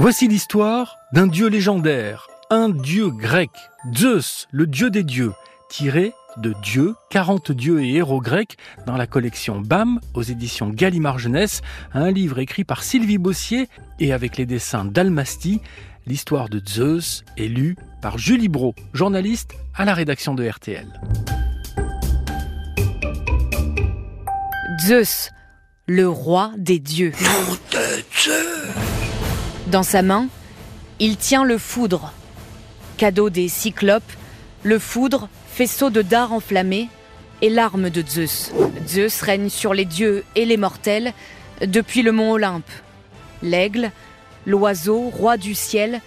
Voici l'histoire d'un dieu légendaire, un dieu grec, Zeus, le dieu des dieux, tiré de Dieu, 40 dieux et héros grecs dans la collection BAM aux éditions Gallimard Jeunesse, un livre écrit par Sylvie Bossier et avec les dessins d'Almasti. L'histoire de Zeus est lue par Julie Bro, journaliste à la rédaction de RTL. Zeus, le roi des dieux. Dans sa main, il tient le foudre. Cadeau des cyclopes, le foudre, faisceau de dards enflammés, est l'arme de Zeus. Zeus règne sur les dieux et les mortels depuis le mont Olympe. L'aigle, l'oiseau, roi du ciel,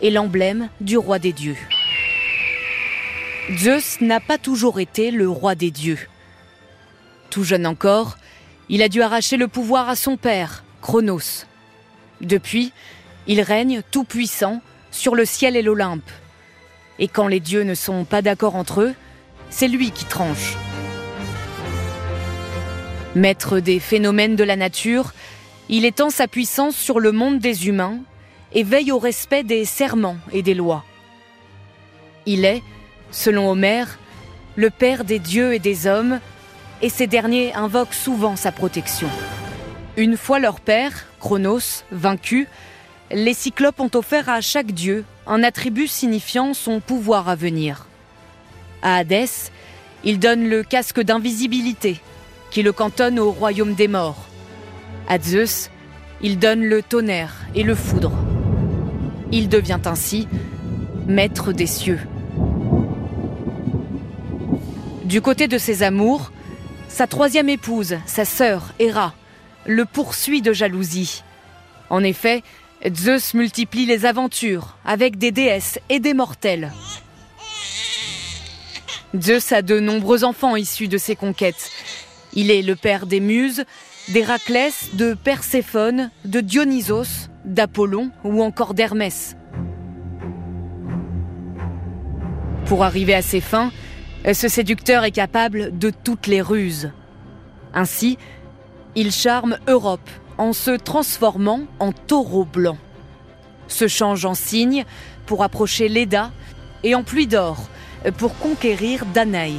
est l'emblème du roi des dieux. Zeus n'a pas toujours été le roi des dieux. Tout jeune encore, il a dû arracher le pouvoir à son père, Chronos. Depuis, il règne tout puissant sur le ciel et l'Olympe. Et quand les dieux ne sont pas d'accord entre eux, c'est lui qui tranche. Maître des phénomènes de la nature, il étend sa puissance sur le monde des humains et veille au respect des serments et des lois. Il est, selon Homère, le père des dieux et des hommes, et ces derniers invoquent souvent sa protection. Une fois leur père, Chronos, vaincu, les cyclopes ont offert à chaque dieu un attribut signifiant son pouvoir à venir. À Hadès, ils donnent le casque d'invisibilité, qui le cantonne au royaume des morts. À Zeus, il donne le tonnerre et le foudre. Il devient ainsi maître des cieux. Du côté de ses amours, sa troisième épouse, sa sœur, Héra, le poursuit de jalousie. En effet, Zeus multiplie les aventures avec des déesses et des mortels. Zeus a de nombreux enfants issus de ses conquêtes. Il est le père des Muses, d'Héraclès, de Perséphone, de Dionysos, d'Apollon ou encore d'Hermès. Pour arriver à ses fins, ce séducteur est capable de toutes les ruses. Ainsi, il charme Europe en se transformant en taureau blanc. Se change en cygne pour approcher Leda et en pluie d'or pour conquérir Danaï.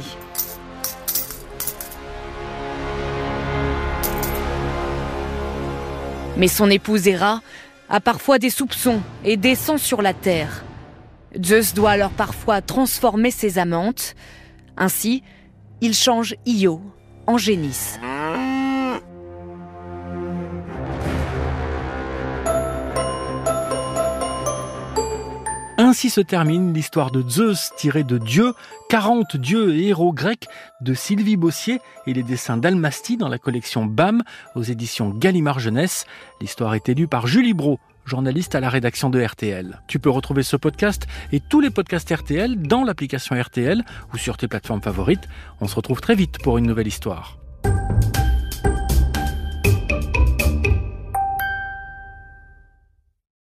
Mais son épouse Héra a parfois des soupçons et descend sur la terre. Zeus doit alors parfois transformer ses amantes. Ainsi, il change Io en génisse. Ainsi se termine l'histoire de Zeus tirée de Dieu, 40 dieux et héros grecs de Sylvie Bossier et les dessins d'Almasti dans la collection BAM aux éditions Gallimard Jeunesse. L'histoire est élue par Julie Bro, journaliste à la rédaction de RTL. Tu peux retrouver ce podcast et tous les podcasts RTL dans l'application RTL ou sur tes plateformes favorites. On se retrouve très vite pour une nouvelle histoire.